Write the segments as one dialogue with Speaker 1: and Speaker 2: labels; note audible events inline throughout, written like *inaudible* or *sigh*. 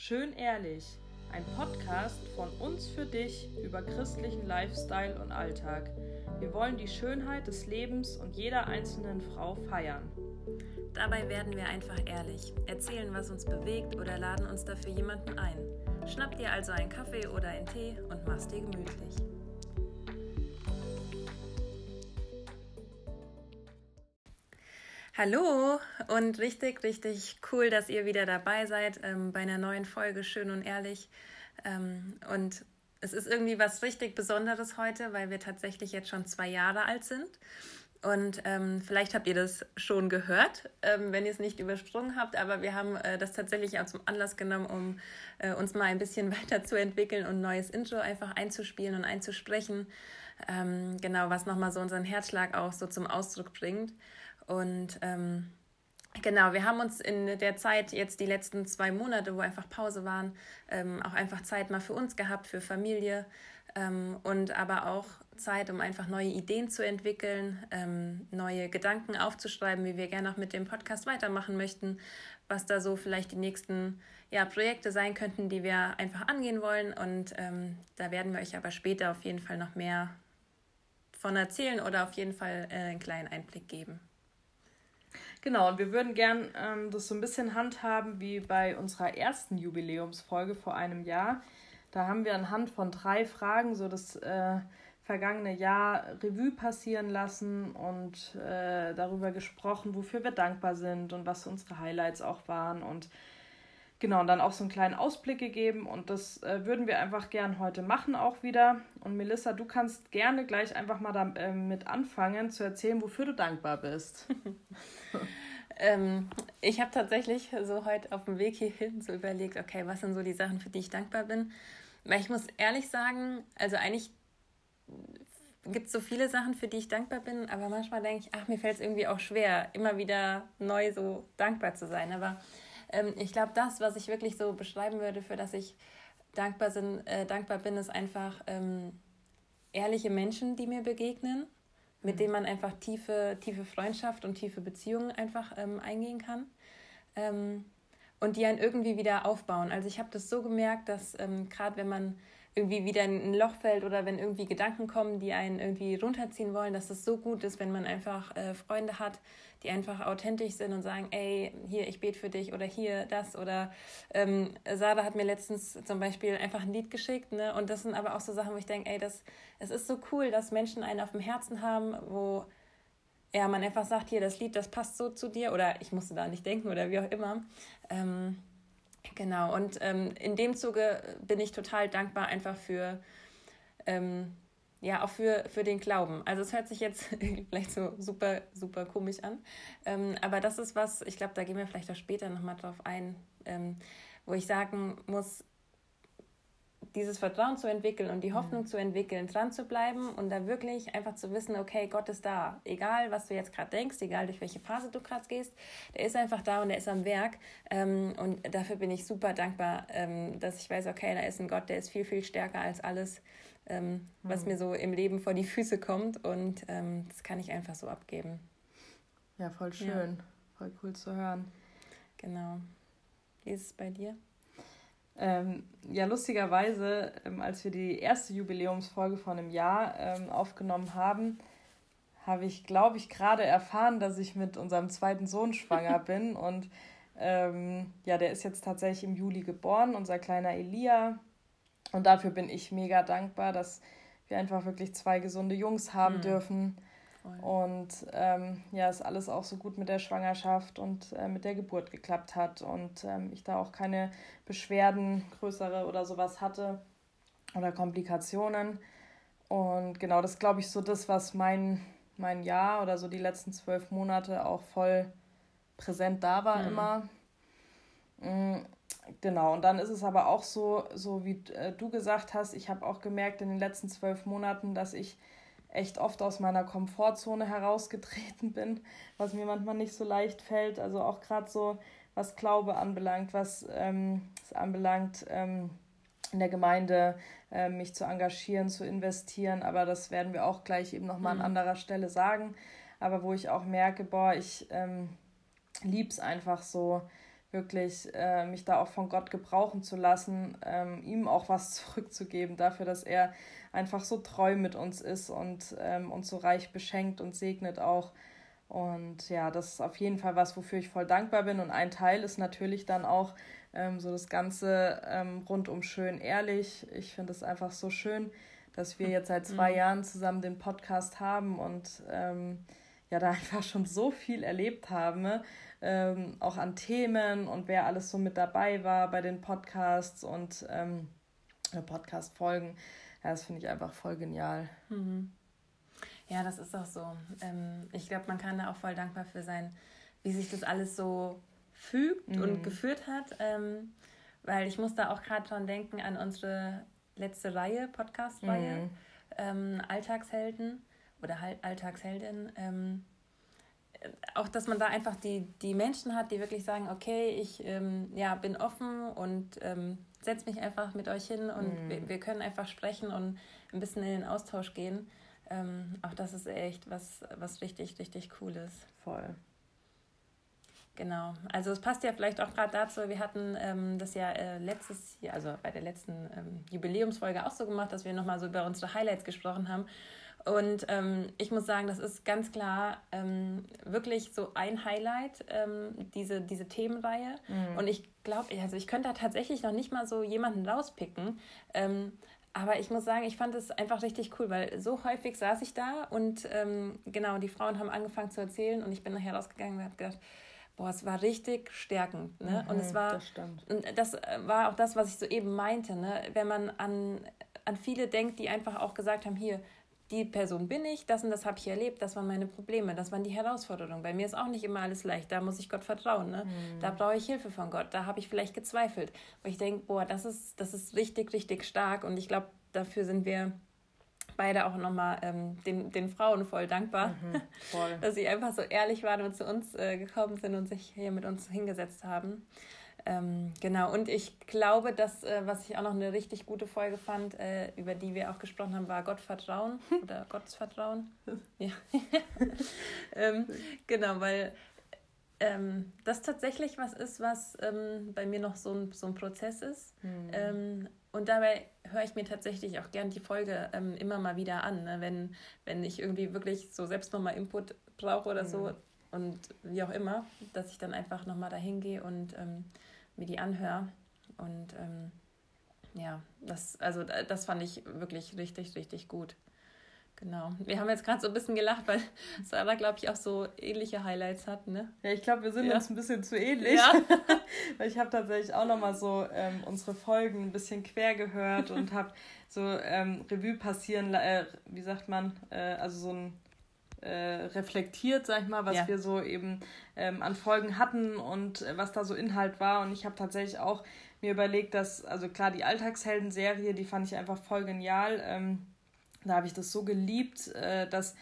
Speaker 1: Schön ehrlich, ein Podcast von uns für dich über christlichen Lifestyle und Alltag. Wir wollen die Schönheit des Lebens und jeder einzelnen Frau feiern.
Speaker 2: Dabei werden wir einfach ehrlich, erzählen, was uns bewegt oder laden uns dafür jemanden ein. Schnapp dir also einen Kaffee oder einen Tee und mach's dir gemütlich. Hallo und richtig, richtig cool, dass ihr wieder dabei seid ähm, bei einer neuen Folge Schön und Ehrlich. Ähm, und es ist irgendwie was richtig Besonderes heute, weil wir tatsächlich jetzt schon zwei Jahre alt sind. Und ähm, vielleicht habt ihr das schon gehört, ähm, wenn ihr es nicht übersprungen habt, aber wir haben äh, das tatsächlich auch zum Anlass genommen, um äh, uns mal ein bisschen *laughs* weiterzuentwickeln und ein neues Intro einfach einzuspielen und einzusprechen. Ähm, genau, was nochmal so unseren Herzschlag auch so zum Ausdruck bringt. Und ähm, genau, wir haben uns in der Zeit jetzt die letzten zwei Monate, wo einfach Pause waren, ähm, auch einfach Zeit mal für uns gehabt, für Familie ähm, und aber auch Zeit, um einfach neue Ideen zu entwickeln, ähm, neue Gedanken aufzuschreiben, wie wir gerne auch mit dem Podcast weitermachen möchten, was da so vielleicht die nächsten ja, Projekte sein könnten, die wir einfach angehen wollen. Und ähm, da werden wir euch aber später auf jeden Fall noch mehr von erzählen oder auf jeden Fall äh, einen kleinen Einblick geben.
Speaker 1: Genau, und wir würden gern ähm, das so ein bisschen handhaben wie bei unserer ersten Jubiläumsfolge vor einem Jahr. Da haben wir anhand von drei Fragen so das äh, vergangene Jahr Revue passieren lassen und äh, darüber gesprochen, wofür wir dankbar sind und was unsere Highlights auch waren und Genau, und dann auch so einen kleinen Ausblick gegeben und das äh, würden wir einfach gern heute machen auch wieder. Und Melissa, du kannst gerne gleich einfach mal damit äh, anfangen zu erzählen, wofür du dankbar bist. *laughs*
Speaker 2: ähm, ich habe tatsächlich so heute auf dem Weg hierhin so überlegt, okay, was sind so die Sachen, für die ich dankbar bin. Weil ich muss ehrlich sagen, also eigentlich gibt es so viele Sachen, für die ich dankbar bin, aber manchmal denke ich, ach, mir fällt es irgendwie auch schwer, immer wieder neu so dankbar zu sein. Aber ähm, ich glaube, das, was ich wirklich so beschreiben würde, für das ich dankbar, sind, äh, dankbar bin, ist einfach ähm, ehrliche Menschen, die mir begegnen, mit mhm. denen man einfach tiefe, tiefe Freundschaft und tiefe Beziehungen einfach ähm, eingehen kann. Ähm, und die einen irgendwie wieder aufbauen. Also ich habe das so gemerkt, dass ähm, gerade wenn man irgendwie wieder in ein Loch fällt oder wenn irgendwie Gedanken kommen, die einen irgendwie runterziehen wollen, dass es so gut ist, wenn man einfach äh, Freunde hat, die einfach authentisch sind und sagen, ey, hier, ich bete für dich oder hier das oder ähm, Sarah hat mir letztens zum Beispiel einfach ein Lied geschickt, ne? Und das sind aber auch so Sachen, wo ich denke, ey, das, es ist so cool, dass Menschen einen auf dem Herzen haben, wo ja, man einfach sagt, hier, das Lied, das passt so zu dir oder ich musste da nicht denken oder wie auch immer. Ähm, Genau, und ähm, in dem Zuge bin ich total dankbar einfach für, ähm, ja, auch für, für den Glauben. Also es hört sich jetzt *laughs* vielleicht so super, super komisch an, ähm, aber das ist was, ich glaube, da gehen wir vielleicht auch später nochmal drauf ein, ähm, wo ich sagen muss, dieses Vertrauen zu entwickeln und die Hoffnung mhm. zu entwickeln, dran zu bleiben und da wirklich einfach zu wissen, okay, Gott ist da. Egal, was du jetzt gerade denkst, egal durch welche Phase du gerade gehst, der ist einfach da und der ist am Werk. Ähm, und dafür bin ich super dankbar, ähm, dass ich weiß, okay, da ist ein Gott, der ist viel, viel stärker als alles, ähm, was mhm. mir so im Leben vor die Füße kommt. Und ähm, das kann ich einfach so abgeben.
Speaker 1: Ja, voll schön. Ja. Voll cool zu hören.
Speaker 2: Genau. Wie ist es bei dir?
Speaker 1: Ähm, ja, lustigerweise, ähm, als wir die erste Jubiläumsfolge von einem Jahr ähm, aufgenommen haben, habe ich, glaube ich, gerade erfahren, dass ich mit unserem zweiten Sohn schwanger *laughs* bin. Und ähm, ja, der ist jetzt tatsächlich im Juli geboren, unser kleiner Elia. Und dafür bin ich mega dankbar, dass wir einfach wirklich zwei gesunde Jungs haben mhm. dürfen. Und ähm, ja, es alles auch so gut mit der Schwangerschaft und äh, mit der Geburt geklappt hat und ähm, ich da auch keine Beschwerden, größere oder sowas hatte oder Komplikationen. Und genau, das glaube ich so das, was mein, mein Jahr oder so die letzten zwölf Monate auch voll präsent da war mhm. immer. Genau, und dann ist es aber auch so, so wie äh, du gesagt hast, ich habe auch gemerkt in den letzten zwölf Monaten, dass ich echt oft aus meiner Komfortzone herausgetreten bin, was mir manchmal nicht so leicht fällt. Also auch gerade so, was Glaube anbelangt, was ähm, es anbelangt, ähm, in der Gemeinde äh, mich zu engagieren, zu investieren. Aber das werden wir auch gleich eben nochmal mhm. an anderer Stelle sagen. Aber wo ich auch merke, boah, ich ähm, liebe es einfach so, wirklich äh, mich da auch von Gott gebrauchen zu lassen, ähm, ihm auch was *laughs* zurückzugeben dafür, dass er einfach so treu mit uns ist und ähm, uns so reich beschenkt und segnet auch. Und ja, das ist auf jeden Fall was, wofür ich voll dankbar bin. Und ein Teil ist natürlich dann auch ähm, so das Ganze ähm, rundum schön ehrlich. Ich finde es einfach so schön, dass wir jetzt seit zwei mhm. Jahren zusammen den Podcast haben und ähm, ja, da *laughs* einfach schon so viel erlebt haben, ähm, auch an Themen und wer alles so mit dabei war bei den Podcasts und ähm, Podcast-Folgen. Ja, das finde ich einfach voll genial.
Speaker 2: Mhm. Ja, das ist auch so. Ähm, ich glaube, man kann da auch voll dankbar für sein, wie sich das alles so fügt mhm. und geführt hat. Ähm, weil ich muss da auch gerade dran denken an unsere letzte Reihe, Podcast-Reihe, mhm. ähm, Alltagshelden oder halt Alltagsheldin. Ähm, auch, dass man da einfach die, die Menschen hat, die wirklich sagen, okay, ich ähm, ja, bin offen und ähm, setze mich einfach mit euch hin und mhm. wir, wir, können einfach sprechen und ein bisschen in den Austausch gehen. Ähm, auch das ist echt was, was richtig, richtig cool ist. Voll. Genau. Also es passt ja vielleicht auch gerade dazu, wir hatten ähm, das ja äh, letztes Jahr, also bei der letzten ähm, Jubiläumsfolge auch so gemacht, dass wir nochmal so über unsere Highlights gesprochen haben. Und ähm, ich muss sagen, das ist ganz klar ähm, wirklich so ein Highlight, ähm, diese, diese Themenreihe. Mhm. Und ich glaube, also ich könnte da tatsächlich noch nicht mal so jemanden rauspicken. Ähm, aber ich muss sagen, ich fand es einfach richtig cool, weil so häufig saß ich da und ähm, genau, die Frauen haben angefangen zu erzählen und ich bin nachher rausgegangen und habe gedacht, boah, es war richtig stärkend. Ne? Mhm, und es war, das und das war auch das, was ich so eben meinte, ne? wenn man an, an viele denkt, die einfach auch gesagt haben, hier, die Person bin ich, das und das habe ich erlebt, das waren meine Probleme, das waren die Herausforderungen. Bei mir ist auch nicht immer alles leicht, da muss ich Gott vertrauen. Ne? Mhm. Da brauche ich Hilfe von Gott, da habe ich vielleicht gezweifelt. Wo ich denke, boah, das ist, das ist richtig, richtig stark und ich glaube, dafür sind wir beide auch nochmal ähm, den, den Frauen voll dankbar, mhm, voll. *laughs* dass sie einfach so ehrlich waren und zu uns äh, gekommen sind und sich hier mit uns hingesetzt haben. Ähm, genau, und ich glaube, dass, äh, was ich auch noch eine richtig gute Folge fand, äh, über die wir auch gesprochen haben, war Gottvertrauen *laughs* oder Gottesvertrauen. ja. *laughs* ähm, genau, weil ähm, das tatsächlich was ist, was ähm, bei mir noch so ein, so ein Prozess ist. Mhm. und dabei höre ich mir tatsächlich auch gern die Folge ähm, immer mal wieder an, ne? wenn, wenn ich irgendwie wirklich so selbst nochmal Input brauche oder mhm. so und wie auch immer, dass ich dann einfach nochmal dahin gehe und ähm, mir die anhöre. Und ähm, ja, das, also das fand ich wirklich richtig, richtig gut. Genau. Wir haben jetzt gerade so ein bisschen gelacht, weil *laughs* Sarah, glaube ich, auch so ähnliche Highlights hat, ne?
Speaker 1: Ja, ich glaube, wir sind ja. uns ein bisschen zu ähnlich. Ja. *laughs* weil ich habe tatsächlich auch nochmal so ähm, unsere Folgen ein bisschen quer gehört und habe so ähm, Revue passieren, äh, wie sagt man, äh, also so ein äh, reflektiert, sag ich mal, was ja. wir so eben ähm, an Folgen hatten und äh, was da so Inhalt war. Und ich habe tatsächlich auch mir überlegt, dass, also klar, die Alltagshelden-Serie, die fand ich einfach voll genial. Ähm, da habe ich das so geliebt, äh, dass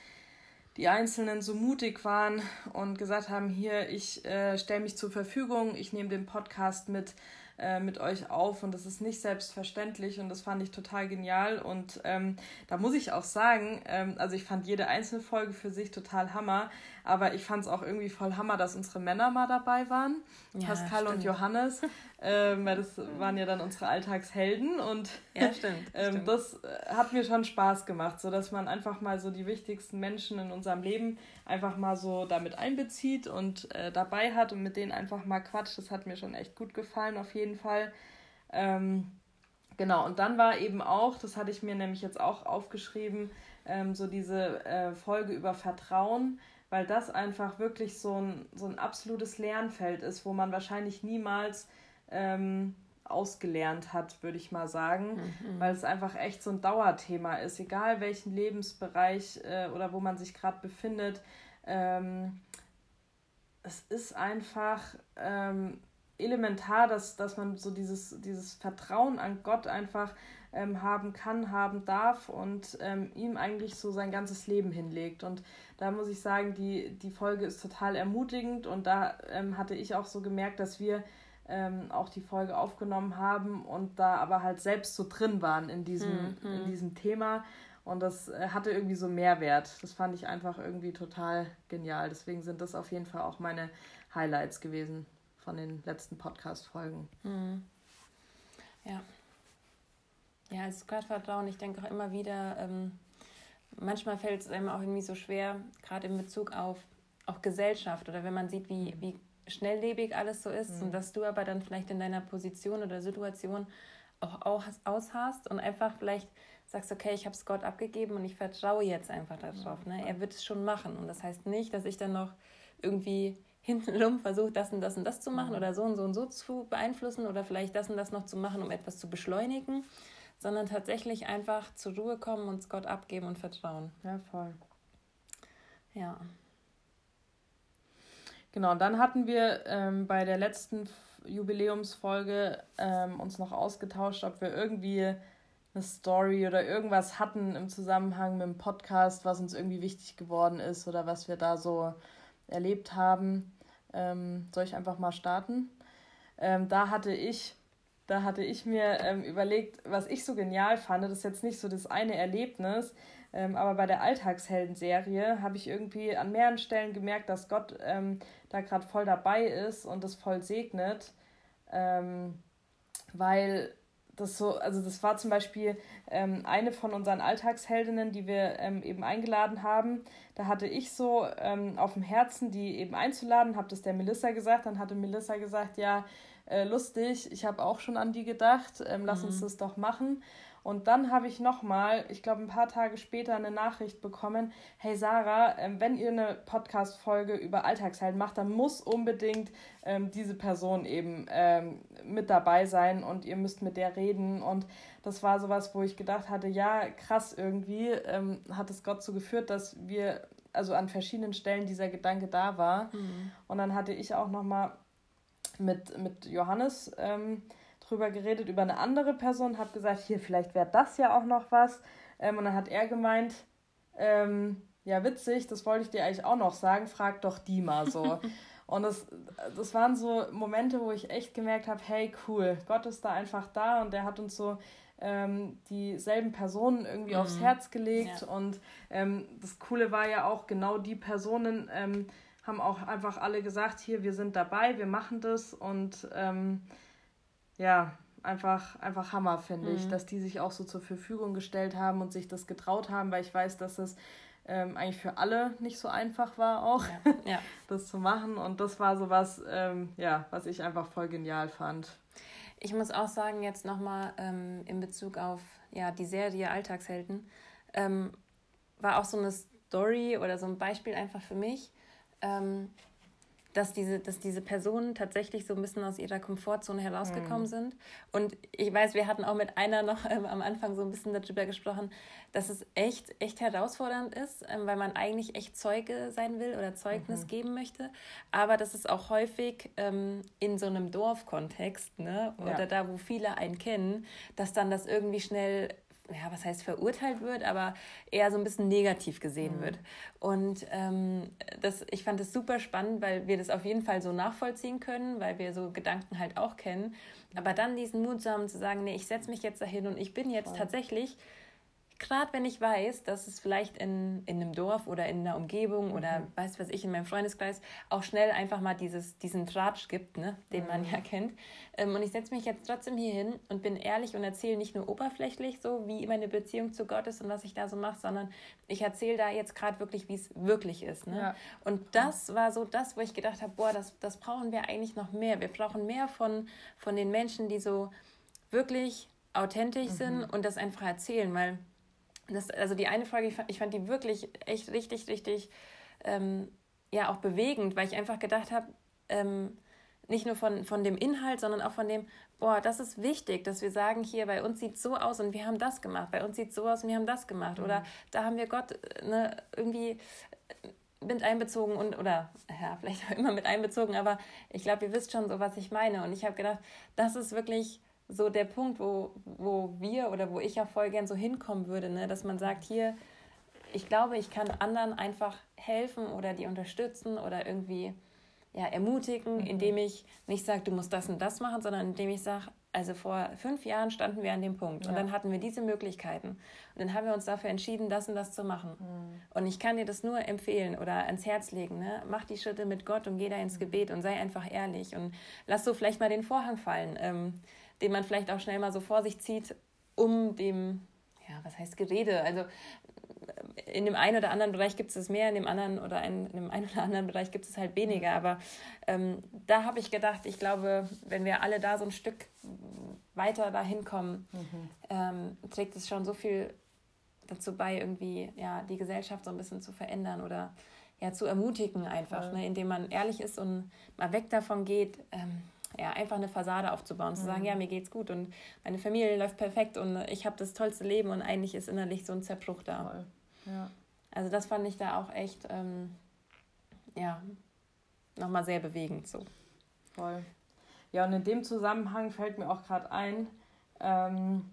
Speaker 1: die Einzelnen so mutig waren und gesagt haben, hier, ich äh, stelle mich zur Verfügung, ich nehme den Podcast mit äh, mit euch auf und das ist nicht selbstverständlich und das fand ich total genial und ähm, da muss ich auch sagen, ähm, also ich fand jede einzelne Folge für sich total Hammer, aber ich fand es auch irgendwie voll Hammer, dass unsere Männer mal dabei waren, ja, Pascal stimmt. und Johannes, ähm, weil das waren ja dann unsere Alltagshelden und ja, stimmt, *laughs* ähm, stimmt. das äh, hat mir schon Spaß gemacht, so dass man einfach mal so die wichtigsten Menschen in unserem Leben einfach mal so damit einbezieht und äh, dabei hat und mit denen einfach mal quatscht. Das hat mir schon echt gut gefallen, auf jeden Fall. Ähm, genau, und dann war eben auch, das hatte ich mir nämlich jetzt auch aufgeschrieben, ähm, so diese äh, Folge über Vertrauen, weil das einfach wirklich so ein, so ein absolutes Lernfeld ist, wo man wahrscheinlich niemals ähm, ausgelernt hat, würde ich mal sagen, mhm. weil es einfach echt so ein Dauerthema ist, egal welchen Lebensbereich äh, oder wo man sich gerade befindet. Ähm, es ist einfach ähm, elementar, dass, dass man so dieses, dieses Vertrauen an Gott einfach ähm, haben kann, haben darf und ähm, ihm eigentlich so sein ganzes Leben hinlegt. Und da muss ich sagen, die, die Folge ist total ermutigend und da ähm, hatte ich auch so gemerkt, dass wir ähm, auch die Folge aufgenommen haben und da aber halt selbst so drin waren in diesem, mhm. in diesem Thema. Und das äh, hatte irgendwie so Mehrwert. Das fand ich einfach irgendwie total genial. Deswegen sind das auf jeden Fall auch meine Highlights gewesen von den letzten Podcast-Folgen.
Speaker 2: Mhm. Ja. Ja, als Gottvertrauen, ich denke auch immer wieder, ähm, manchmal fällt es einem auch irgendwie so schwer, gerade in Bezug auf auch Gesellschaft oder wenn man sieht, wie, wie schnelllebig alles so ist mhm. und dass du aber dann vielleicht in deiner Position oder Situation auch, auch aushast und einfach vielleicht sagst, okay, ich habe es Gott abgegeben und ich vertraue jetzt einfach darauf. Ne? Er wird es schon machen. Und das heißt nicht, dass ich dann noch irgendwie hintenrum versuche, das und das und das zu machen mhm. oder so und so und so zu beeinflussen oder vielleicht das und das noch zu machen, um etwas zu beschleunigen, sondern tatsächlich einfach zur Ruhe kommen und es Gott abgeben und vertrauen.
Speaker 1: Ja, voll. Ja. Genau, und dann hatten wir ähm, bei der letzten Jubiläumsfolge ähm, uns noch ausgetauscht, ob wir irgendwie eine Story oder irgendwas hatten im Zusammenhang mit dem Podcast, was uns irgendwie wichtig geworden ist oder was wir da so erlebt haben. Ähm, soll ich einfach mal starten? Ähm, da hatte ich, da hatte ich mir ähm, überlegt, was ich so genial fand. Das ist jetzt nicht so das eine Erlebnis, ähm, aber bei der Alltagshelden-Serie habe ich irgendwie an mehreren Stellen gemerkt, dass Gott ähm, da gerade voll dabei ist und das voll segnet. Ähm, weil das so, also das war zum Beispiel ähm, eine von unseren Alltagsheldinnen, die wir ähm, eben eingeladen haben. Da hatte ich so ähm, auf dem Herzen, die eben einzuladen, habe das der Melissa gesagt. Dann hatte Melissa gesagt, ja, äh, lustig, ich habe auch schon an die gedacht, ähm, lass mhm. uns das doch machen. Und dann habe ich nochmal, ich glaube ein paar Tage später, eine Nachricht bekommen, hey Sarah, ähm, wenn ihr eine Podcast-Folge über Alltagshelden macht, dann muss unbedingt ähm, diese Person eben ähm, mit dabei sein und ihr müsst mit der reden. Und das war sowas, wo ich gedacht hatte, ja, krass irgendwie ähm, hat es Gott so geführt, dass wir, also an verschiedenen Stellen dieser Gedanke da war. Mhm. Und dann hatte ich auch nochmal mit, mit Johannes ähm, drüber geredet, über eine andere Person, habe gesagt, hier, vielleicht wäre das ja auch noch was. Ähm, und dann hat er gemeint, ähm, ja, witzig, das wollte ich dir eigentlich auch noch sagen, frag doch die mal so. *laughs* und das, das waren so Momente, wo ich echt gemerkt habe, hey, cool, Gott ist da einfach da und der hat uns so ähm, dieselben Personen irgendwie mhm. aufs Herz gelegt. Ja. Und ähm, das Coole war ja auch, genau die Personen ähm, haben auch einfach alle gesagt, hier, wir sind dabei, wir machen das und ähm, ja, einfach, einfach Hammer, finde mhm. ich, dass die sich auch so zur Verfügung gestellt haben und sich das getraut haben, weil ich weiß, dass es ähm, eigentlich für alle nicht so einfach war, auch ja. *laughs* Ja. das zu machen. Und das war so was, ähm, ja, was ich einfach voll genial fand.
Speaker 2: Ich muss auch sagen, jetzt nochmal ähm, in Bezug auf ja, die Serie Alltagshelden, ähm, war auch so eine Story oder so ein Beispiel einfach für mich. Dass diese, dass diese Personen tatsächlich so ein bisschen aus ihrer Komfortzone herausgekommen mhm. sind. Und ich weiß, wir hatten auch mit einer noch ähm, am Anfang so ein bisschen darüber gesprochen, dass es echt, echt herausfordernd ist, ähm, weil man eigentlich echt Zeuge sein will oder Zeugnis mhm. geben möchte. Aber das ist auch häufig ähm, in so einem Dorfkontext, ne? Oder ja. da, wo viele einen kennen, dass dann das irgendwie schnell ja, was heißt verurteilt wird, aber eher so ein bisschen negativ gesehen mhm. wird. Und ähm, das, ich fand es super spannend, weil wir das auf jeden Fall so nachvollziehen können, weil wir so Gedanken halt auch kennen. Aber dann diesen Mut zu haben, zu sagen, nee, ich setze mich jetzt dahin und ich bin jetzt Voll. tatsächlich gerade wenn ich weiß, dass es vielleicht in, in einem Dorf oder in einer Umgebung mhm. oder weiß was ich in meinem Freundeskreis auch schnell einfach mal dieses, diesen Tratsch gibt, ne, den mhm. man ja kennt. Ähm, und ich setze mich jetzt trotzdem hier hin und bin ehrlich und erzähle nicht nur oberflächlich so, wie meine Beziehung zu Gott ist und was ich da so mache, sondern ich erzähle da jetzt gerade wirklich, wie es wirklich ist. Ne? Ja. Und das war so das, wo ich gedacht habe, boah, das, das brauchen wir eigentlich noch mehr. Wir brauchen mehr von, von den Menschen, die so wirklich authentisch mhm. sind und das einfach erzählen, weil das, also die eine Folge, ich fand, ich fand die wirklich echt richtig, richtig, ähm, ja, auch bewegend, weil ich einfach gedacht habe, ähm, nicht nur von, von dem Inhalt, sondern auch von dem, boah, das ist wichtig, dass wir sagen, hier, bei uns sieht es so aus und wir haben das gemacht, bei uns sieht es so aus und wir haben das gemacht. Mhm. Oder da haben wir Gott ne, irgendwie äh, mit einbezogen und, oder *laughs* ja, vielleicht auch immer mit einbezogen, aber ich glaube, ihr wisst schon so, was ich meine. Und ich habe gedacht, das ist wirklich so der Punkt, wo, wo wir oder wo ich auch voll gern so hinkommen würde, ne? dass man sagt, hier, ich glaube, ich kann anderen einfach helfen oder die unterstützen oder irgendwie ja, ermutigen, mhm. indem ich nicht sage, du musst das und das machen, sondern indem ich sage, also vor fünf Jahren standen wir an dem Punkt ja. und dann hatten wir diese Möglichkeiten. Und dann haben wir uns dafür entschieden, das und das zu machen. Mhm. Und ich kann dir das nur empfehlen oder ans Herz legen. Ne? Mach die Schritte mit Gott und geh da ins mhm. Gebet und sei einfach ehrlich. Und lass so vielleicht mal den Vorhang fallen, ähm, den man vielleicht auch schnell mal so vor sich zieht, um dem, ja, was heißt Gerede? Also in dem einen oder anderen Bereich gibt es mehr, in dem anderen oder in, dem einen oder anderen Bereich gibt es halt weniger. Aber ähm, da habe ich gedacht, ich glaube, wenn wir alle da so ein Stück weiter dahin kommen, mhm. ähm, trägt es schon so viel dazu bei, irgendwie ja, die Gesellschaft so ein bisschen zu verändern oder ja, zu ermutigen einfach, ne, indem man ehrlich ist und mal weg davon geht, ähm, ja, einfach eine Fassade aufzubauen, mhm. zu sagen, mhm. ja, mir geht's gut und meine Familie läuft perfekt und ich habe das tollste Leben und eigentlich ist innerlich so ein Zerbruch da. Ja. Also das fand ich da auch echt, ähm, ja, nochmal sehr bewegend so.
Speaker 1: Voll. Ja, und in dem Zusammenhang fällt mir auch gerade ein, ähm,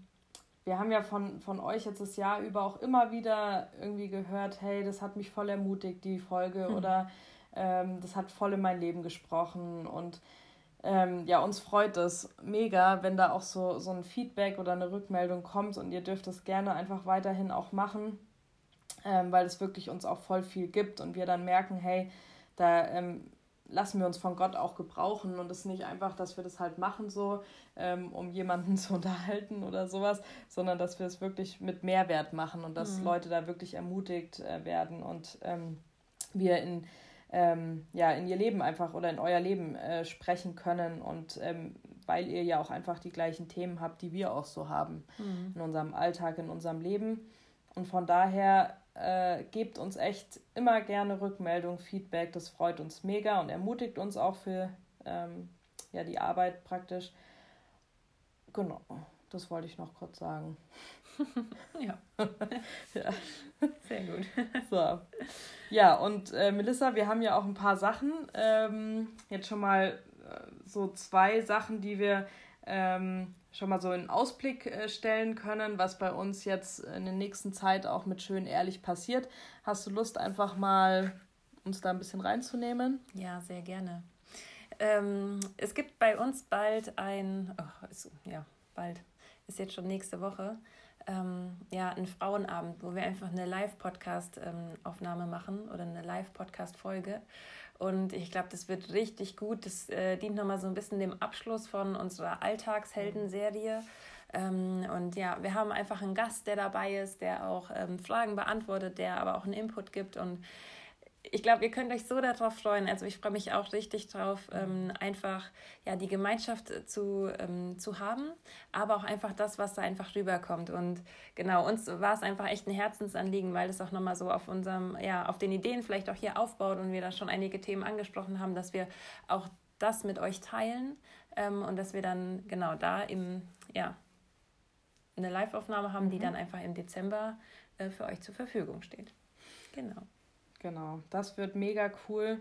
Speaker 1: wir haben ja von, von euch jetzt das Jahr über auch immer wieder irgendwie gehört, hey, das hat mich voll ermutigt, die Folge, hm. oder ähm, das hat voll in mein Leben gesprochen. Und ähm, ja, uns freut es mega, wenn da auch so, so ein Feedback oder eine Rückmeldung kommt und ihr dürft es gerne einfach weiterhin auch machen ähm, weil es wirklich uns auch voll viel gibt und wir dann merken, hey, da ähm, lassen wir uns von Gott auch gebrauchen und es ist nicht einfach, dass wir das halt machen so, ähm, um jemanden *laughs* zu unterhalten oder sowas, sondern dass wir es wirklich mit Mehrwert machen und dass mhm. Leute da wirklich ermutigt äh, werden und ähm, wir in ähm, ja in ihr Leben einfach oder in euer Leben äh, sprechen können und ähm, weil ihr ja auch einfach die gleichen Themen habt, die wir auch so haben mhm. in unserem Alltag, in unserem Leben und von daher äh, gebt uns echt immer gerne Rückmeldung, Feedback. Das freut uns mega und ermutigt uns auch für ähm, ja, die Arbeit praktisch. Genau, das wollte ich noch kurz sagen. *laughs* ja. *laughs* ja. Sehr gut. So. Ja, und äh, Melissa, wir haben ja auch ein paar Sachen. Ähm, jetzt schon mal äh, so zwei Sachen, die wir ähm, schon mal so einen Ausblick äh, stellen können, was bei uns jetzt in der nächsten Zeit auch mit schön ehrlich passiert. Hast du Lust, einfach mal uns da ein bisschen reinzunehmen?
Speaker 2: Ja, sehr gerne. Ähm, es gibt bei uns bald ein, oh, ist, ja, bald, ist jetzt schon nächste Woche, ähm, ja, ein Frauenabend, wo wir einfach eine Live-Podcast-Aufnahme ähm, machen oder eine Live-Podcast-Folge. Und ich glaube, das wird richtig gut. Das äh, dient nochmal so ein bisschen dem Abschluss von unserer Alltagshelden-Serie. Ähm, und ja, wir haben einfach einen Gast, der dabei ist, der auch ähm, Fragen beantwortet, der aber auch einen Input gibt. Und ich glaube, ihr könnt euch so darauf freuen. Also ich freue mich auch richtig drauf, ähm, einfach ja die Gemeinschaft zu, ähm, zu haben, aber auch einfach das, was da einfach rüberkommt. Und genau, uns war es einfach echt ein Herzensanliegen, weil es auch nochmal so auf unserem, ja, auf den Ideen vielleicht auch hier aufbaut und wir da schon einige Themen angesprochen haben, dass wir auch das mit euch teilen ähm, und dass wir dann genau da im, ja, eine Live-Aufnahme haben, mhm. die dann einfach im Dezember äh, für euch zur Verfügung steht. Genau.
Speaker 1: Genau, das wird mega cool.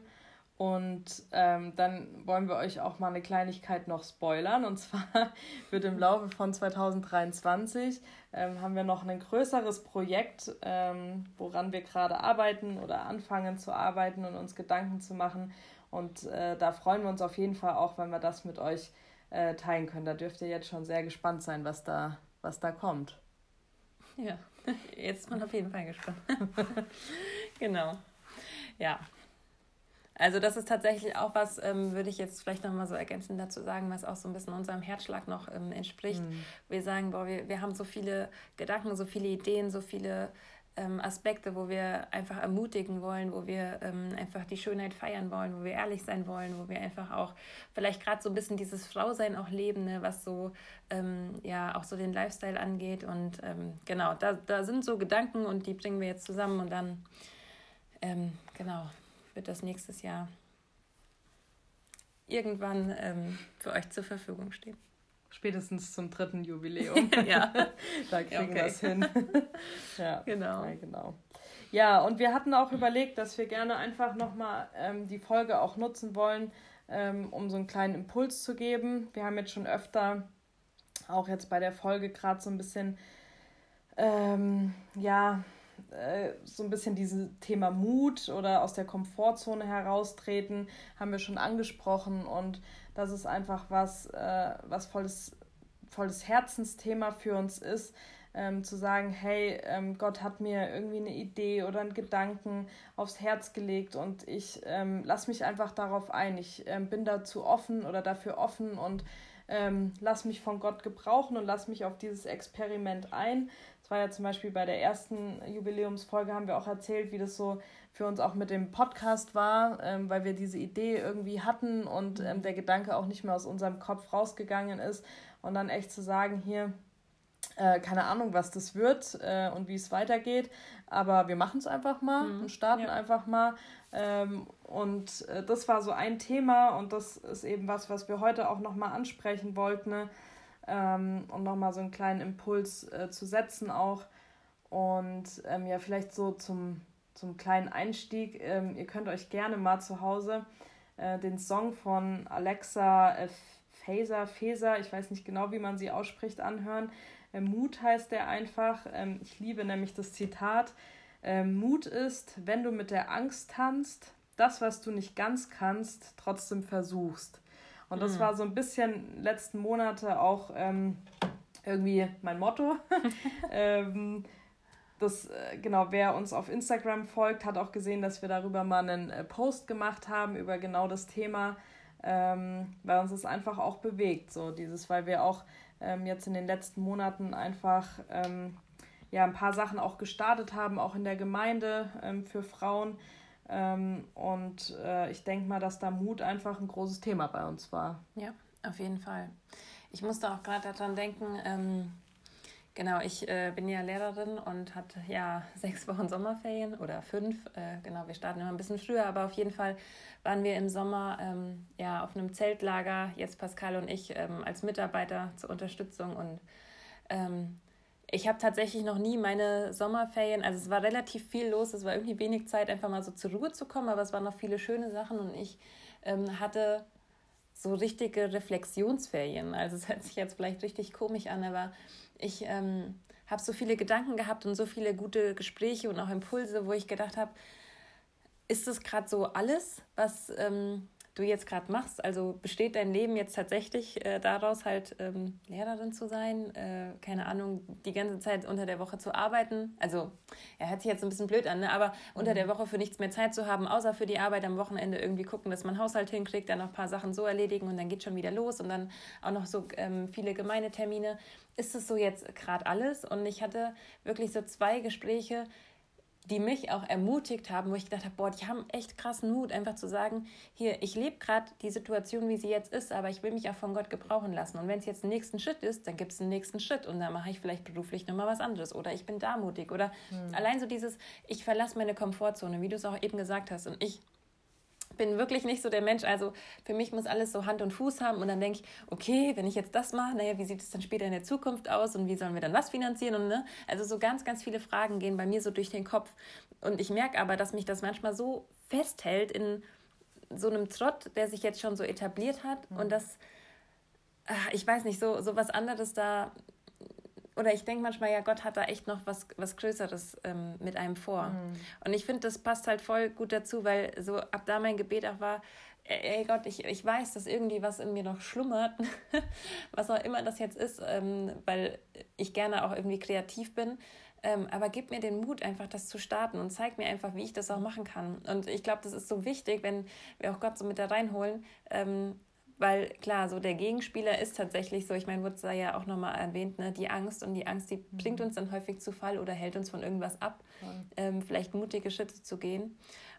Speaker 1: Und ähm, dann wollen wir euch auch mal eine Kleinigkeit noch spoilern. Und zwar *laughs* wird im Laufe von 2023 ähm, haben wir noch ein größeres Projekt, ähm, woran wir gerade arbeiten oder anfangen zu arbeiten und uns Gedanken zu machen. Und äh, da freuen wir uns auf jeden Fall auch, wenn wir das mit euch äh, teilen können. Da dürft ihr jetzt schon sehr gespannt sein, was da, was da kommt.
Speaker 2: Ja, *laughs* jetzt ist man auf jeden Fall gespannt. *laughs* genau. Ja. Also das ist tatsächlich auch was, ähm, würde ich jetzt vielleicht nochmal so ergänzend dazu sagen, was auch so ein bisschen unserem Herzschlag noch ähm, entspricht. Mhm. Wir sagen, boah, wir, wir haben so viele Gedanken, so viele Ideen, so viele ähm, Aspekte, wo wir einfach ermutigen wollen, wo wir ähm, einfach die Schönheit feiern wollen, wo wir ehrlich sein wollen, wo wir einfach auch vielleicht gerade so ein bisschen dieses Frausein auch leben, ne, was so ähm, ja auch so den Lifestyle angeht. Und ähm, genau, da, da sind so Gedanken und die bringen wir jetzt zusammen und dann genau, wird das nächstes Jahr irgendwann ähm, für euch zur Verfügung stehen.
Speaker 1: Spätestens zum dritten Jubiläum. *laughs* ja. da kriegen okay. wir es hin. *laughs* ja, genau. Ja, genau. Ja, und wir hatten auch überlegt, dass wir gerne einfach nochmal ähm, die Folge auch nutzen wollen, ähm, um so einen kleinen Impuls zu geben. Wir haben jetzt schon öfter, auch jetzt bei der Folge gerade so ein bisschen, ähm, ja, so ein bisschen dieses Thema Mut oder aus der Komfortzone heraustreten, haben wir schon angesprochen. Und das ist einfach was, äh, was volles, volles Herzensthema für uns ist. Ähm, zu sagen, hey, ähm, Gott hat mir irgendwie eine Idee oder einen Gedanken aufs Herz gelegt und ich ähm, lass mich einfach darauf ein. Ich ähm, bin dazu offen oder dafür offen und ähm, lass mich von Gott gebrauchen und lass mich auf dieses Experiment ein. Das war ja zum Beispiel bei der ersten Jubiläumsfolge, haben wir auch erzählt, wie das so für uns auch mit dem Podcast war, ähm, weil wir diese Idee irgendwie hatten und ähm, der Gedanke auch nicht mehr aus unserem Kopf rausgegangen ist. Und dann echt zu sagen, hier, äh, keine Ahnung, was das wird äh, und wie es weitergeht, aber wir machen es einfach mal mhm. und starten ja. einfach mal. Ähm, und äh, das war so ein Thema und das ist eben was, was wir heute auch nochmal ansprechen wollten ne? Ähm, und nochmal so einen kleinen Impuls äh, zu setzen auch. Und ähm, ja, vielleicht so zum, zum kleinen Einstieg. Ähm, ihr könnt euch gerne mal zu Hause äh, den Song von Alexa äh, Faser, Feser, ich weiß nicht genau, wie man sie ausspricht, anhören. Äh, Mut heißt der einfach. Ähm, ich liebe nämlich das Zitat. Ähm, Mut ist, wenn du mit der Angst tanzt, das, was du nicht ganz kannst, trotzdem versuchst. Und das mhm. war so ein bisschen letzten Monate auch ähm, irgendwie mein Motto. *laughs* ähm, das, äh, genau, wer uns auf Instagram folgt, hat auch gesehen, dass wir darüber mal einen äh, Post gemacht haben, über genau das Thema, ähm, weil uns das einfach auch bewegt. So dieses, weil wir auch ähm, jetzt in den letzten Monaten einfach ähm, ja, ein paar Sachen auch gestartet haben, auch in der Gemeinde ähm, für Frauen. Ähm, und äh, ich denke mal, dass da Mut einfach ein großes Thema bei uns war.
Speaker 2: Ja, auf jeden Fall. Ich musste auch gerade daran denken, ähm, genau, ich äh, bin ja Lehrerin und hatte ja *laughs* sechs Wochen Sommerferien oder fünf. Äh, genau, wir starten immer ein bisschen früher, aber auf jeden Fall waren wir im Sommer ähm, ja, auf einem Zeltlager, jetzt Pascal und ich ähm, als Mitarbeiter zur Unterstützung. Und ähm, ich habe tatsächlich noch nie meine Sommerferien, also es war relativ viel los, es war irgendwie wenig Zeit, einfach mal so zur Ruhe zu kommen, aber es waren noch viele schöne Sachen und ich ähm, hatte so richtige Reflexionsferien. Also es hört sich jetzt vielleicht richtig komisch an, aber ich ähm, habe so viele Gedanken gehabt und so viele gute Gespräche und auch Impulse, wo ich gedacht habe, ist das gerade so alles, was ähm, du jetzt gerade machst? Also besteht dein Leben jetzt tatsächlich äh, daraus, halt ähm, Lehrerin zu sein? Äh, keine Ahnung, die ganze Zeit unter der Woche zu arbeiten? Also, er hört sich jetzt ein bisschen blöd an, ne? aber mhm. unter der Woche für nichts mehr Zeit zu haben, außer für die Arbeit am Wochenende irgendwie gucken, dass man Haushalt hinkriegt, dann noch ein paar Sachen so erledigen und dann geht schon wieder los und dann auch noch so ähm, viele Gemeindetermine. Ist es so jetzt gerade alles? Und ich hatte wirklich so zwei Gespräche, die mich auch ermutigt haben, wo ich gedacht habe, boah, die haben echt krassen Mut, einfach zu sagen, hier, ich lebe gerade die Situation, wie sie jetzt ist, aber ich will mich auch von Gott gebrauchen lassen. Und wenn es jetzt den nächsten Schritt ist, dann gibt es einen nächsten Schritt und dann mache ich vielleicht beruflich nochmal was anderes oder ich bin da mutig oder mhm. allein so dieses, ich verlasse meine Komfortzone, wie du es auch eben gesagt hast. Und ich bin wirklich nicht so der Mensch. Also für mich muss alles so Hand und Fuß haben und dann denke ich, okay, wenn ich jetzt das mache, naja, wie sieht es dann später in der Zukunft aus und wie sollen wir dann was finanzieren und ne? Also so ganz, ganz viele Fragen gehen bei mir so durch den Kopf und ich merke aber, dass mich das manchmal so festhält in so einem Trott, der sich jetzt schon so etabliert hat mhm. und das, ach, ich weiß nicht, so, so was anderes da oder ich denke manchmal, ja, Gott hat da echt noch was, was Größeres ähm, mit einem vor. Mhm. Und ich finde, das passt halt voll gut dazu, weil so ab da mein Gebet auch war, ey Gott, ich, ich weiß, dass irgendwie was in mir noch schlummert, *laughs* was auch immer das jetzt ist, ähm, weil ich gerne auch irgendwie kreativ bin. Ähm, aber gib mir den Mut, einfach das zu starten und zeig mir einfach, wie ich das auch machen kann. Und ich glaube, das ist so wichtig, wenn wir auch Gott so mit da reinholen, ähm, weil klar, so der Gegenspieler ist tatsächlich so, ich meine, wurde da ja auch nochmal erwähnt, ne, die Angst und die Angst, die mhm. bringt uns dann häufig zu Fall oder hält uns von irgendwas ab, ja. ähm, vielleicht mutige Schritte zu gehen.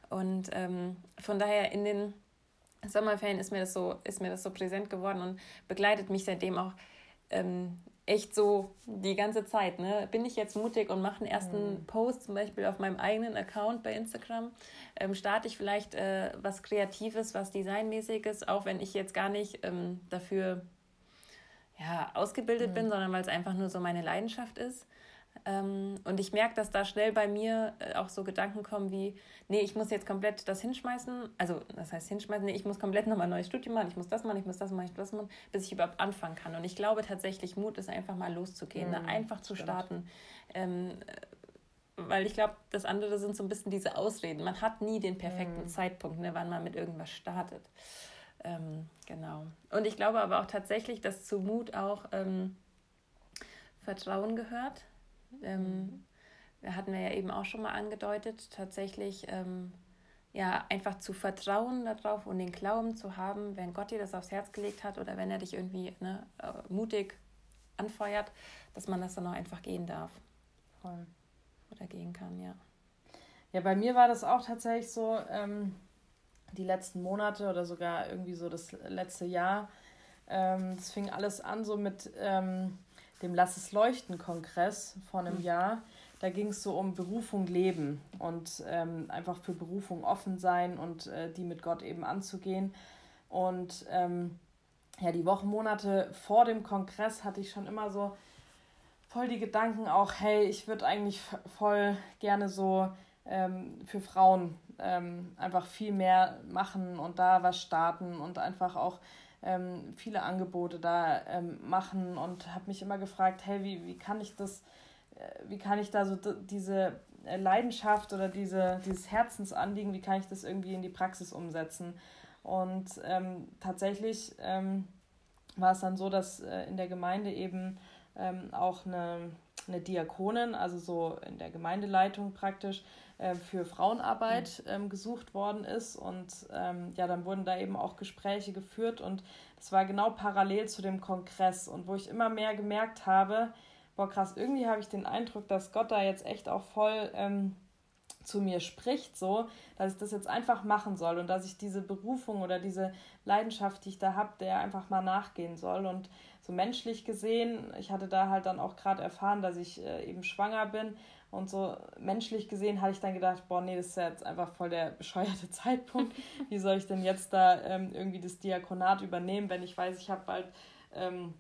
Speaker 2: Und ähm, von daher in den Sommerferien ist mir das so, ist mir das so präsent geworden und begleitet mich seitdem auch ähm, echt so die ganze Zeit. Ne? Bin ich jetzt mutig und mache einen ersten mhm. Post zum Beispiel auf meinem eigenen Account bei Instagram? Ähm, starte ich vielleicht äh, was Kreatives, was Designmäßiges, auch wenn ich jetzt gar nicht ähm, dafür ja, ausgebildet mhm. bin, sondern weil es einfach nur so meine Leidenschaft ist. Ähm, und ich merke, dass da schnell bei mir äh, auch so Gedanken kommen wie, nee, ich muss jetzt komplett das hinschmeißen. Also, das heißt hinschmeißen, nee, ich muss komplett nochmal ein neues Studium machen, ich muss das machen, ich muss das machen, ich muss das machen, bis ich überhaupt anfangen kann. Und ich glaube tatsächlich, Mut ist einfach mal loszugehen, ne? mhm, einfach zu starten. Ähm, weil ich glaube, das andere sind so ein bisschen diese Ausreden. Man hat nie den perfekten mhm. Zeitpunkt, ne, wann man mit irgendwas startet. Ähm, genau. Und ich glaube aber auch tatsächlich, dass zu Mut auch ähm, Vertrauen gehört. Ähm, mhm. hatten wir ja eben auch schon mal angedeutet, tatsächlich ähm, ja einfach zu vertrauen darauf und den Glauben zu haben, wenn Gott dir das aufs Herz gelegt hat oder wenn er dich irgendwie ne, äh, mutig anfeuert, dass man das dann auch einfach gehen darf. Voll. Oder gehen kann, ja.
Speaker 1: Ja, bei mir war das auch tatsächlich so, ähm, die letzten Monate oder sogar irgendwie so das letzte Jahr. Ähm, das fing alles an so mit ähm, dem Lass es leuchten Kongress vor einem mhm. Jahr. Da ging es so um Berufung leben und ähm, einfach für Berufung offen sein und äh, die mit Gott eben anzugehen. Und ähm, ja, die Wochen, Monate vor dem Kongress hatte ich schon immer so voll die Gedanken auch, hey, ich würde eigentlich voll gerne so ähm, für Frauen ähm, einfach viel mehr machen und da was starten und einfach auch ähm, viele Angebote da ähm, machen und habe mich immer gefragt, hey, wie, wie kann ich das, äh, wie kann ich da so diese Leidenschaft oder diese, dieses Herzensanliegen, wie kann ich das irgendwie in die Praxis umsetzen? Und ähm, tatsächlich ähm, war es dann so, dass äh, in der Gemeinde eben ähm, auch eine, eine Diakonin, also so in der Gemeindeleitung praktisch, äh, für Frauenarbeit mhm. ähm, gesucht worden ist. Und ähm, ja, dann wurden da eben auch Gespräche geführt und das war genau parallel zu dem Kongress und wo ich immer mehr gemerkt habe, boah krass, irgendwie habe ich den Eindruck, dass Gott da jetzt echt auch voll ähm, zu mir spricht, so, dass ich das jetzt einfach machen soll und dass ich diese Berufung oder diese Leidenschaft, die ich da habe, der einfach mal nachgehen soll. Und so menschlich gesehen, ich hatte da halt dann auch gerade erfahren, dass ich äh, eben schwanger bin. Und so menschlich gesehen hatte ich dann gedacht, boah, nee, das ist ja jetzt einfach voll der bescheuerte *laughs* Zeitpunkt. Wie soll ich denn jetzt da ähm, irgendwie das Diakonat übernehmen, wenn ich weiß, ich habe bald ähm,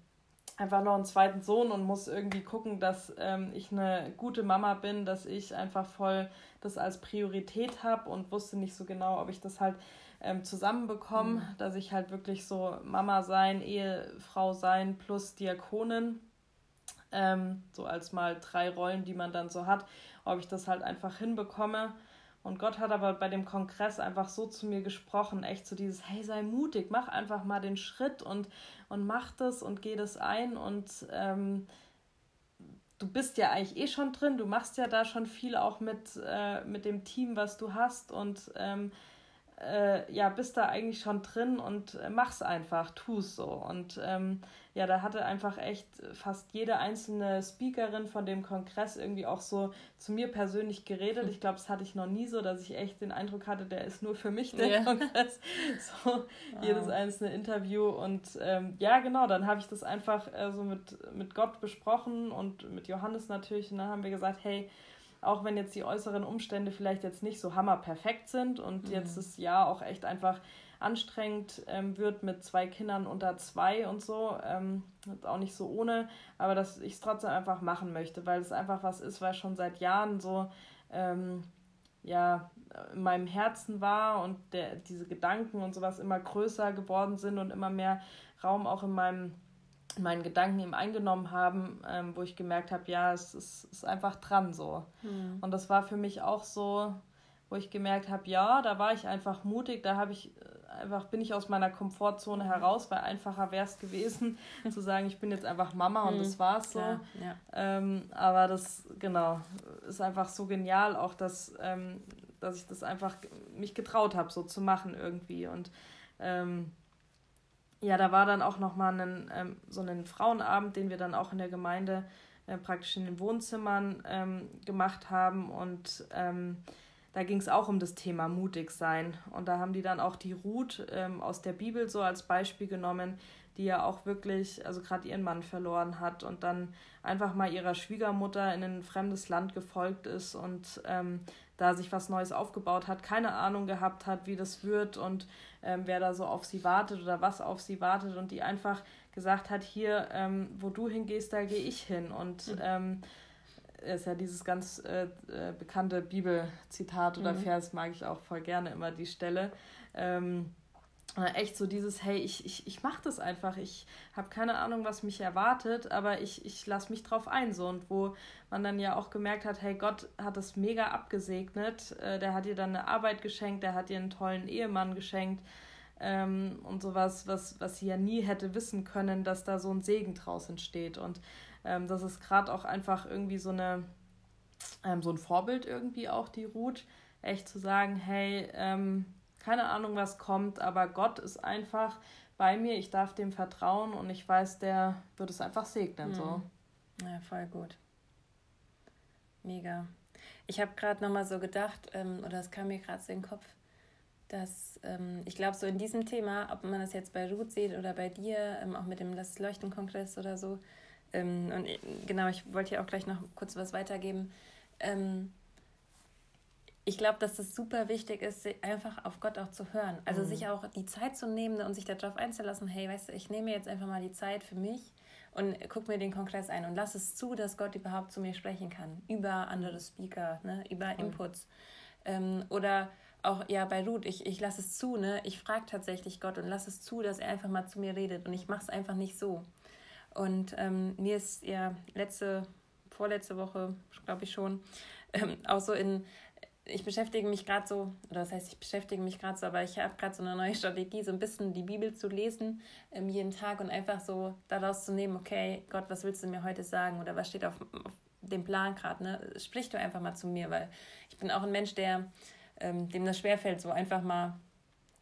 Speaker 1: einfach noch einen zweiten Sohn und muss irgendwie gucken, dass ähm, ich eine gute Mama bin, dass ich einfach voll das als Priorität habe und wusste nicht so genau, ob ich das halt ähm, zusammenbekomme, mhm. dass ich halt wirklich so Mama sein, Ehefrau sein plus Diakonin, ähm, so als mal drei Rollen, die man dann so hat, ob ich das halt einfach hinbekomme. Und Gott hat aber bei dem Kongress einfach so zu mir gesprochen, echt so dieses, hey, sei mutig, mach einfach mal den Schritt und, und mach das und geh das ein und ähm, du bist ja eigentlich eh schon drin, du machst ja da schon viel auch mit, äh, mit dem Team, was du hast und ähm, äh, ja, bist da eigentlich schon drin und äh, mach's einfach, tu's so. Und ähm, ja, da hatte einfach echt fast jede einzelne Speakerin von dem Kongress irgendwie auch so zu mir persönlich geredet. Ich glaube, das hatte ich noch nie so, dass ich echt den Eindruck hatte, der ist nur für mich der yeah. Kongress. *laughs* So wow. jedes einzelne Interview. Und ähm, ja, genau, dann habe ich das einfach äh, so mit, mit Gott besprochen und mit Johannes natürlich. Und dann haben wir gesagt, hey, auch wenn jetzt die äußeren Umstände vielleicht jetzt nicht so hammerperfekt sind und mhm. jetzt das Jahr auch echt einfach anstrengend ähm, wird mit zwei Kindern unter zwei und so, ähm, auch nicht so ohne, aber dass ich es trotzdem einfach machen möchte, weil es einfach was ist, was schon seit Jahren so ähm, ja in meinem Herzen war und der, diese Gedanken und sowas immer größer geworden sind und immer mehr Raum auch in meinem meinen Gedanken ihm eingenommen haben, ähm, wo ich gemerkt habe, ja, es ist, ist, einfach dran so. Mhm. Und das war für mich auch so, wo ich gemerkt habe, ja, da war ich einfach mutig, da habe ich äh, einfach bin ich aus meiner Komfortzone heraus, weil einfacher wäre es gewesen *laughs* zu sagen, ich bin jetzt einfach Mama und mhm. das war's so. Ja, ja. Ähm, aber das genau ist einfach so genial, auch dass ähm, dass ich das einfach mich getraut habe, so zu machen irgendwie und ähm, ja, da war dann auch nochmal ähm, so ein Frauenabend, den wir dann auch in der Gemeinde äh, praktisch in den Wohnzimmern ähm, gemacht haben. Und ähm, da ging es auch um das Thema mutig sein. Und da haben die dann auch die Ruth ähm, aus der Bibel so als Beispiel genommen, die ja auch wirklich, also gerade ihren Mann verloren hat und dann einfach mal ihrer Schwiegermutter in ein fremdes Land gefolgt ist und ähm, da sich was Neues aufgebaut hat, keine Ahnung gehabt hat, wie das wird und ähm, wer da so auf sie wartet oder was auf sie wartet und die einfach gesagt hat, hier, ähm, wo du hingehst, da gehe ich hin. Und mhm. ähm, ist ja dieses ganz äh, äh, bekannte Bibelzitat oder mhm. Vers, mag ich auch voll gerne immer die Stelle. Ähm, echt so dieses, hey, ich, ich, ich mache das einfach. Ich habe keine Ahnung, was mich erwartet, aber ich, ich lasse mich drauf ein. So. Und wo man dann ja auch gemerkt hat, hey, Gott hat das mega abgesegnet. Äh, der hat ihr dann eine Arbeit geschenkt, der hat ihr einen tollen Ehemann geschenkt. Ähm, und sowas, was, was sie ja nie hätte wissen können, dass da so ein Segen draus entsteht. Und ähm, das ist gerade auch einfach irgendwie so eine, ähm, so ein Vorbild irgendwie auch, die Ruth, echt zu sagen, hey, ähm, keine Ahnung, was kommt, aber Gott ist einfach bei mir, ich darf dem vertrauen und ich weiß, der wird es einfach segnen. Mhm. So.
Speaker 2: Ja, voll gut. Mega. Ich habe gerade nochmal so gedacht, ähm, oder es kam mir gerade so in den Kopf, dass ähm, ich glaube, so in diesem Thema, ob man das jetzt bei Ruth sieht oder bei dir, ähm, auch mit dem Das Leuchten-Kongress oder so, ähm, und äh, genau, ich wollte hier auch gleich noch kurz was weitergeben. Ähm, ich glaube, dass es super wichtig ist, einfach auf Gott auch zu hören. Also mhm. sich auch die Zeit zu nehmen und sich darauf einzulassen, hey, weißt du, ich nehme jetzt einfach mal die Zeit für mich und gucke mir den Kongress ein und lasse es zu, dass Gott überhaupt zu mir sprechen kann. Über andere Speaker, ne? über mhm. Inputs. Ähm, oder auch ja bei Ruth, ich, ich lasse es zu, ne? Ich frage tatsächlich Gott und lasse es zu, dass er einfach mal zu mir redet. Und ich mache es einfach nicht so. Und ähm, mir ist ja letzte, vorletzte Woche, glaube ich schon, ähm, auch so in ich beschäftige mich gerade so, oder das heißt, ich beschäftige mich gerade so, aber ich habe gerade so eine neue Strategie, so ein bisschen die Bibel zu lesen ähm, jeden Tag und einfach so daraus zu nehmen, okay, Gott, was willst du mir heute sagen oder was steht auf, auf dem Plan gerade, ne? Sprich du einfach mal zu mir, weil ich bin auch ein Mensch, der ähm, dem das schwerfällt, so einfach mal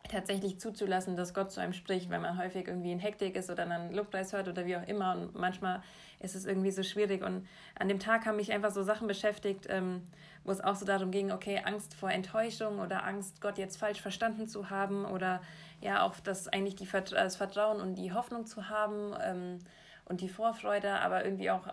Speaker 2: tatsächlich zuzulassen, dass Gott zu einem spricht, weil man häufig irgendwie in Hektik ist oder einen Lobpreis hört oder wie auch immer. Und manchmal ist es irgendwie so schwierig. Und an dem Tag haben mich einfach so Sachen beschäftigt, ähm, wo es auch so darum ging, okay, Angst vor Enttäuschung oder Angst, Gott jetzt falsch verstanden zu haben oder ja auch das eigentlich die, das Vertrauen und die Hoffnung zu haben ähm, und die Vorfreude, aber irgendwie auch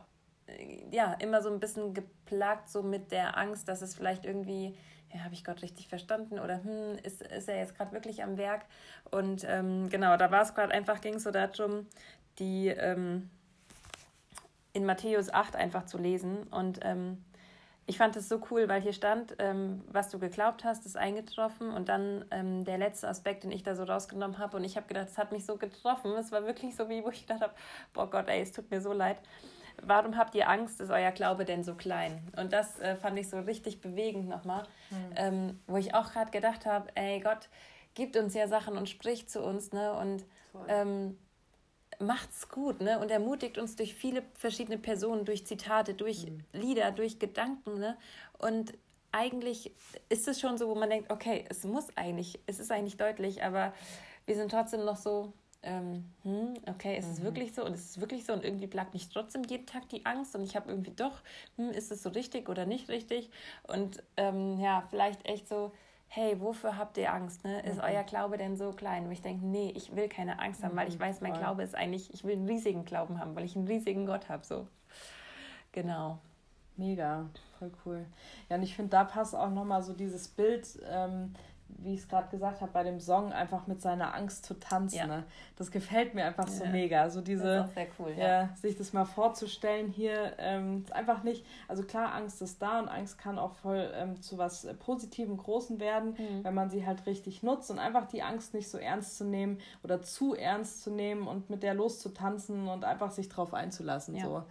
Speaker 2: äh, ja immer so ein bisschen geplagt so mit der Angst, dass es vielleicht irgendwie ja, habe ich Gott richtig verstanden oder hm, ist, ist er jetzt gerade wirklich am Werk? Und ähm, genau, da war es gerade einfach, ging es so darum, die ähm, in Matthäus 8 einfach zu lesen. Und ähm, ich fand es so cool, weil hier stand, ähm, was du geglaubt hast, ist eingetroffen. Und dann ähm, der letzte Aspekt, den ich da so rausgenommen habe. Und ich habe gedacht, es hat mich so getroffen. Es war wirklich so, wie wo ich gedacht habe, boah Gott, ey, es tut mir so leid. Warum habt ihr Angst? Ist euer Glaube denn so klein? Und das äh, fand ich so richtig bewegend nochmal, mhm. ähm, wo ich auch gerade gedacht habe, ey Gott, gibt uns ja Sachen und spricht zu uns, ne? Und ähm, macht's gut, ne? Und ermutigt uns durch viele verschiedene Personen, durch Zitate, durch mhm. Lieder, durch Gedanken, ne? Und eigentlich ist es schon so, wo man denkt, okay, es muss eigentlich, es ist eigentlich deutlich, aber wir sind trotzdem noch so, ähm, hm, okay, ist mhm. es wirklich so und ist es wirklich so und irgendwie plagt mich trotzdem jeden Tag die Angst und ich habe irgendwie doch, hm, ist es so richtig oder nicht richtig und ähm, ja, vielleicht echt so, hey, wofür habt ihr Angst? Ne? Ist mhm. euer Glaube denn so klein? Und ich denke, nee, ich will keine Angst haben, weil ich mhm, weiß, mein. Glaube ist eigentlich, ich will einen riesigen Glauben haben, weil ich einen riesigen Gott habe. So. Genau.
Speaker 1: Mega, voll cool. Ja, und ich finde, da passt auch nochmal so dieses Bild, ähm, wie ich es gerade gesagt habe, bei dem Song einfach mit seiner Angst zu tanzen. Ja. Ne? Das gefällt mir einfach ja. so mega. So diese, das ist auch sehr cool, ja. ja sich das mal vorzustellen hier, ähm, einfach nicht, also klar, Angst ist da und Angst kann auch voll ähm, zu was Positivem, Großen werden, mhm. wenn man sie halt richtig nutzt und einfach die Angst nicht so ernst zu nehmen oder zu ernst zu nehmen und mit der loszutanzen und einfach sich drauf einzulassen. So.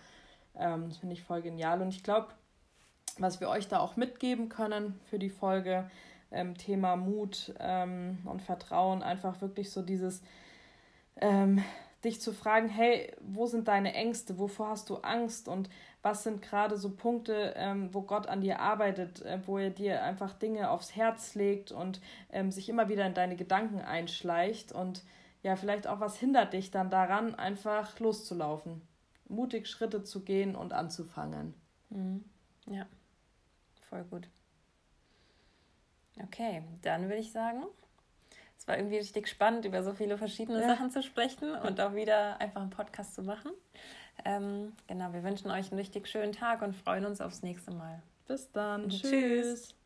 Speaker 1: Ähm, das finde ich voll genial. Und ich glaube, was wir euch da auch mitgeben können für die Folge, ähm, Thema Mut ähm, und Vertrauen, einfach wirklich so dieses, ähm, dich zu fragen, hey, wo sind deine Ängste, wovor hast du Angst und was sind gerade so Punkte, ähm, wo Gott an dir arbeitet, äh, wo er dir einfach Dinge aufs Herz legt und ähm, sich immer wieder in deine Gedanken einschleicht und ja, vielleicht auch was hindert dich dann daran, einfach loszulaufen, mutig Schritte zu gehen und anzufangen.
Speaker 2: Mhm. Ja, voll gut. Okay, dann würde ich sagen, es war irgendwie richtig spannend, über so viele verschiedene ja. Sachen zu sprechen und auch wieder einfach einen Podcast zu machen. Ähm, genau, wir wünschen euch einen richtig schönen Tag und freuen uns aufs nächste Mal.
Speaker 1: Bis dann. *laughs* Tschüss. Tschüss.